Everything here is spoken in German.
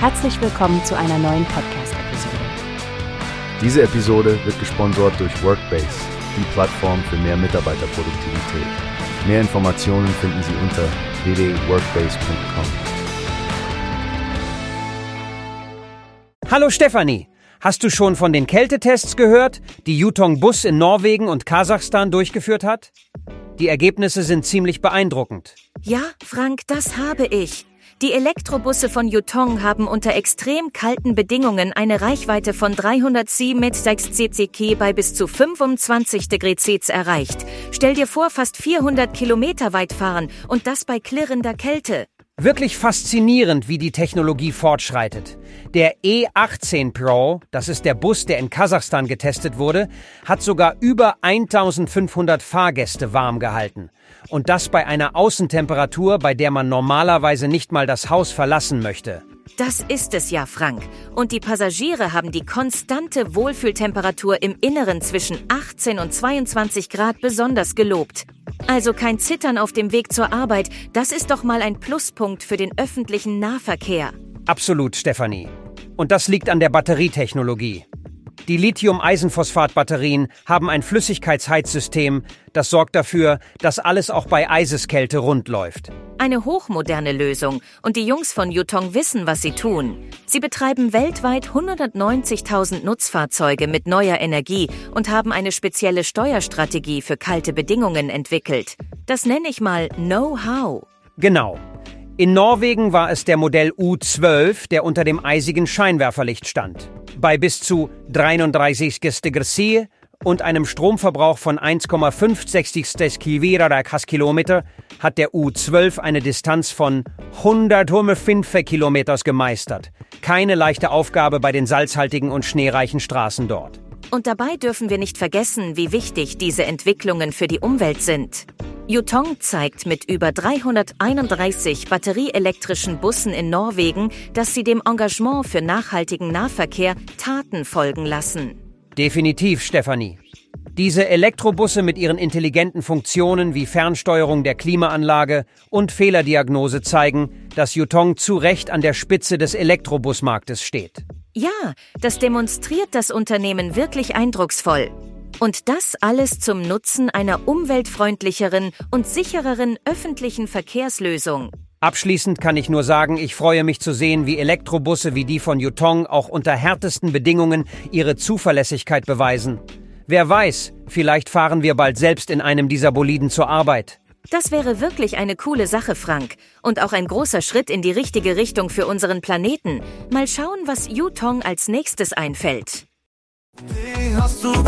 Herzlich willkommen zu einer neuen Podcast-Episode. Diese Episode wird gesponsert durch Workbase, die Plattform für mehr Mitarbeiterproduktivität. Mehr Informationen finden Sie unter www.workbase.com. Hallo Stefanie, hast du schon von den Kältetests gehört, die Yutong Bus in Norwegen und Kasachstan durchgeführt hat? Die Ergebnisse sind ziemlich beeindruckend. Ja, Frank, das habe ich. Die Elektrobusse von Yutong haben unter extrem kalten Bedingungen eine Reichweite von 307 mit 6 CCK bei bis zu 25 Grad Celsius erreicht. Stell dir vor, fast 400 Kilometer weit fahren und das bei klirrender Kälte. Wirklich faszinierend, wie die Technologie fortschreitet. Der E18 Pro, das ist der Bus, der in Kasachstan getestet wurde, hat sogar über 1500 Fahrgäste warm gehalten. Und das bei einer Außentemperatur, bei der man normalerweise nicht mal das Haus verlassen möchte. Das ist es ja, Frank. Und die Passagiere haben die konstante Wohlfühltemperatur im Inneren zwischen 18 und 22 Grad besonders gelobt. Also kein Zittern auf dem Weg zur Arbeit, das ist doch mal ein Pluspunkt für den öffentlichen Nahverkehr. Absolut, Stefanie. Und das liegt an der Batterietechnologie. Die Lithium-Eisenphosphat-Batterien haben ein Flüssigkeitsheizsystem, das sorgt dafür, dass alles auch bei Eiseskälte rund läuft. Eine hochmoderne Lösung und die Jungs von Yutong wissen, was sie tun. Sie betreiben weltweit 190.000 Nutzfahrzeuge mit neuer Energie und haben eine spezielle Steuerstrategie für kalte Bedingungen entwickelt. Das nenne ich mal Know-how. Genau. In Norwegen war es der Modell U12, der unter dem eisigen Scheinwerferlicht stand. Bei bis zu 33 Grad und einem Stromverbrauch von 1,65 Kilometer hat der U12 eine Distanz von 105 Kilometers gemeistert. Keine leichte Aufgabe bei den salzhaltigen und schneereichen Straßen dort. Und dabei dürfen wir nicht vergessen, wie wichtig diese Entwicklungen für die Umwelt sind. Yutong zeigt mit über 331 batterieelektrischen Bussen in Norwegen, dass sie dem Engagement für nachhaltigen Nahverkehr Taten folgen lassen. Definitiv, Stefanie. Diese Elektrobusse mit ihren intelligenten Funktionen wie Fernsteuerung der Klimaanlage und Fehlerdiagnose zeigen, dass Yutong zu Recht an der Spitze des Elektrobusmarktes steht. Ja, das demonstriert das Unternehmen wirklich eindrucksvoll. Und das alles zum Nutzen einer umweltfreundlicheren und sichereren öffentlichen Verkehrslösung. Abschließend kann ich nur sagen, ich freue mich zu sehen, wie Elektrobusse wie die von Yutong auch unter härtesten Bedingungen ihre Zuverlässigkeit beweisen. Wer weiß, vielleicht fahren wir bald selbst in einem dieser Boliden zur Arbeit. Das wäre wirklich eine coole Sache, Frank. Und auch ein großer Schritt in die richtige Richtung für unseren Planeten. Mal schauen, was Yutong als nächstes einfällt. Wie hast du gehört?